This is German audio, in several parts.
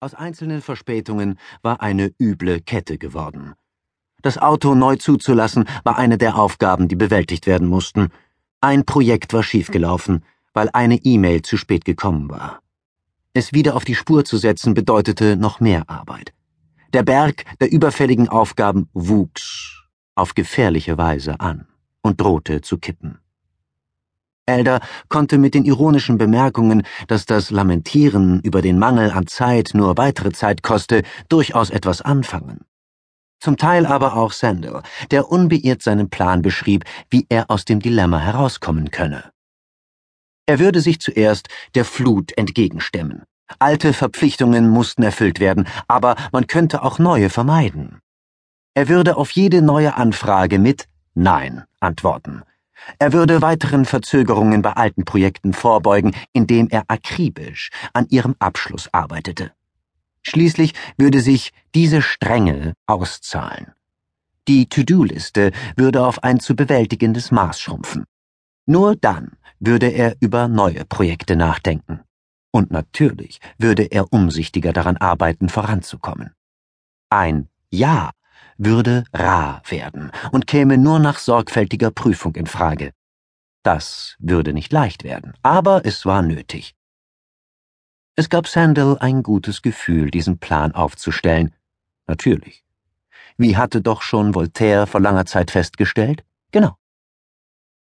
Aus einzelnen Verspätungen war eine üble Kette geworden. Das Auto neu zuzulassen war eine der Aufgaben, die bewältigt werden mussten. Ein Projekt war schiefgelaufen, weil eine E-Mail zu spät gekommen war. Es wieder auf die Spur zu setzen bedeutete noch mehr Arbeit. Der Berg der überfälligen Aufgaben wuchs auf gefährliche Weise an und drohte zu kippen. Elder konnte mit den ironischen Bemerkungen, dass das Lamentieren über den Mangel an Zeit nur weitere Zeit koste, durchaus etwas anfangen. Zum Teil aber auch Sandel, der unbeirrt seinen Plan beschrieb, wie er aus dem Dilemma herauskommen könne. Er würde sich zuerst der Flut entgegenstemmen. Alte Verpflichtungen mussten erfüllt werden, aber man könnte auch neue vermeiden. Er würde auf jede neue Anfrage mit Nein antworten. Er würde weiteren Verzögerungen bei alten Projekten vorbeugen, indem er akribisch an ihrem Abschluss arbeitete. Schließlich würde sich diese Strenge auszahlen. Die To-Do-Liste würde auf ein zu bewältigendes Maß schrumpfen. Nur dann würde er über neue Projekte nachdenken. Und natürlich würde er umsichtiger daran arbeiten, voranzukommen. Ein Ja würde rar werden und käme nur nach sorgfältiger Prüfung in Frage. Das würde nicht leicht werden, aber es war nötig. Es gab Sandel ein gutes Gefühl, diesen Plan aufzustellen. Natürlich. Wie hatte doch schon Voltaire vor langer Zeit festgestellt? Genau.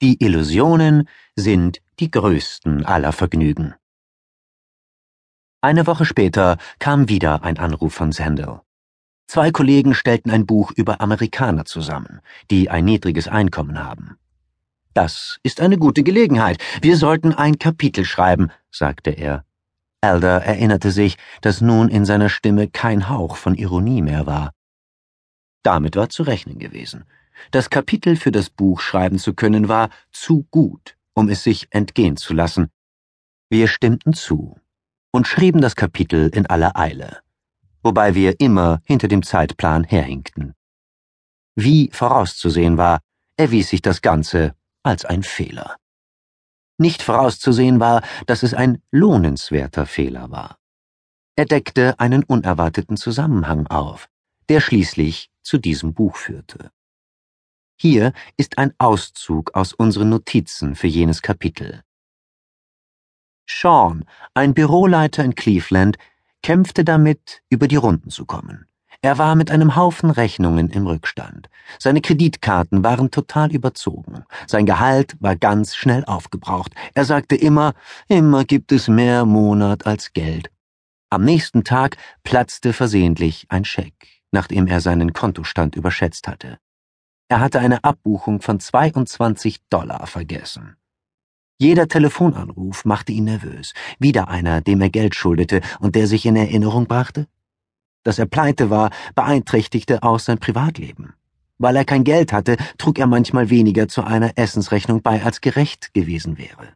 Die Illusionen sind die größten aller Vergnügen. Eine Woche später kam wieder ein Anruf von Sandel. Zwei Kollegen stellten ein Buch über Amerikaner zusammen, die ein niedriges Einkommen haben. Das ist eine gute Gelegenheit. Wir sollten ein Kapitel schreiben, sagte er. Elder erinnerte sich, dass nun in seiner Stimme kein Hauch von Ironie mehr war. Damit war zu rechnen gewesen. Das Kapitel für das Buch schreiben zu können war zu gut, um es sich entgehen zu lassen. Wir stimmten zu und schrieben das Kapitel in aller Eile wobei wir immer hinter dem Zeitplan herhinkten. Wie vorauszusehen war, erwies sich das Ganze als ein Fehler. Nicht vorauszusehen war, dass es ein lohnenswerter Fehler war. Er deckte einen unerwarteten Zusammenhang auf, der schließlich zu diesem Buch führte. Hier ist ein Auszug aus unseren Notizen für jenes Kapitel. Sean, ein Büroleiter in Cleveland, kämpfte damit, über die Runden zu kommen. Er war mit einem Haufen Rechnungen im Rückstand. Seine Kreditkarten waren total überzogen. Sein Gehalt war ganz schnell aufgebraucht. Er sagte immer, immer gibt es mehr Monat als Geld. Am nächsten Tag platzte versehentlich ein Scheck, nachdem er seinen Kontostand überschätzt hatte. Er hatte eine Abbuchung von 22 Dollar vergessen. Jeder Telefonanruf machte ihn nervös. Wieder einer, dem er Geld schuldete und der sich in Erinnerung brachte? Dass er pleite war, beeinträchtigte auch sein Privatleben. Weil er kein Geld hatte, trug er manchmal weniger zu einer Essensrechnung bei, als gerecht gewesen wäre.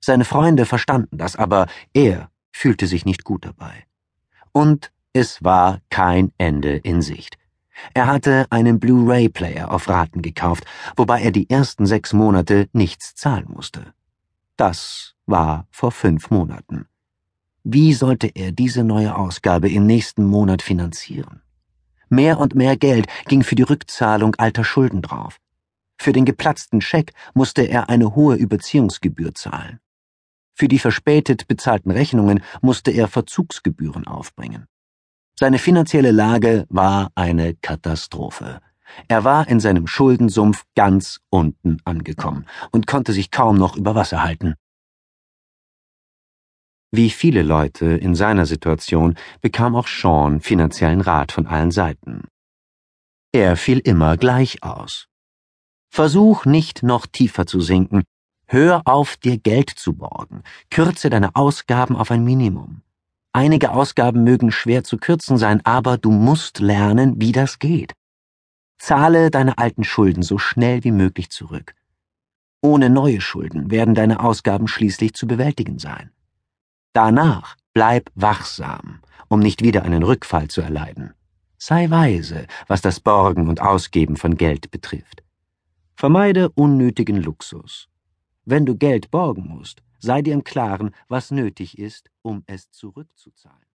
Seine Freunde verstanden das, aber er fühlte sich nicht gut dabei. Und es war kein Ende in Sicht. Er hatte einen Blu-ray-Player auf Raten gekauft, wobei er die ersten sechs Monate nichts zahlen musste. Das war vor fünf Monaten. Wie sollte er diese neue Ausgabe im nächsten Monat finanzieren? Mehr und mehr Geld ging für die Rückzahlung alter Schulden drauf. Für den geplatzten Scheck musste er eine hohe Überziehungsgebühr zahlen. Für die verspätet bezahlten Rechnungen musste er Verzugsgebühren aufbringen. Seine finanzielle Lage war eine Katastrophe. Er war in seinem Schuldensumpf ganz unten angekommen und konnte sich kaum noch über Wasser halten. Wie viele Leute in seiner Situation bekam auch Sean finanziellen Rat von allen Seiten. Er fiel immer gleich aus. Versuch nicht noch tiefer zu sinken. Hör auf, dir Geld zu borgen. Kürze deine Ausgaben auf ein Minimum. Einige Ausgaben mögen schwer zu kürzen sein, aber du musst lernen, wie das geht. Zahle deine alten Schulden so schnell wie möglich zurück. Ohne neue Schulden werden deine Ausgaben schließlich zu bewältigen sein. Danach bleib wachsam, um nicht wieder einen Rückfall zu erleiden. Sei weise, was das Borgen und Ausgeben von Geld betrifft. Vermeide unnötigen Luxus. Wenn du Geld borgen musst, sei dir im Klaren, was nötig ist, um es zurückzuzahlen.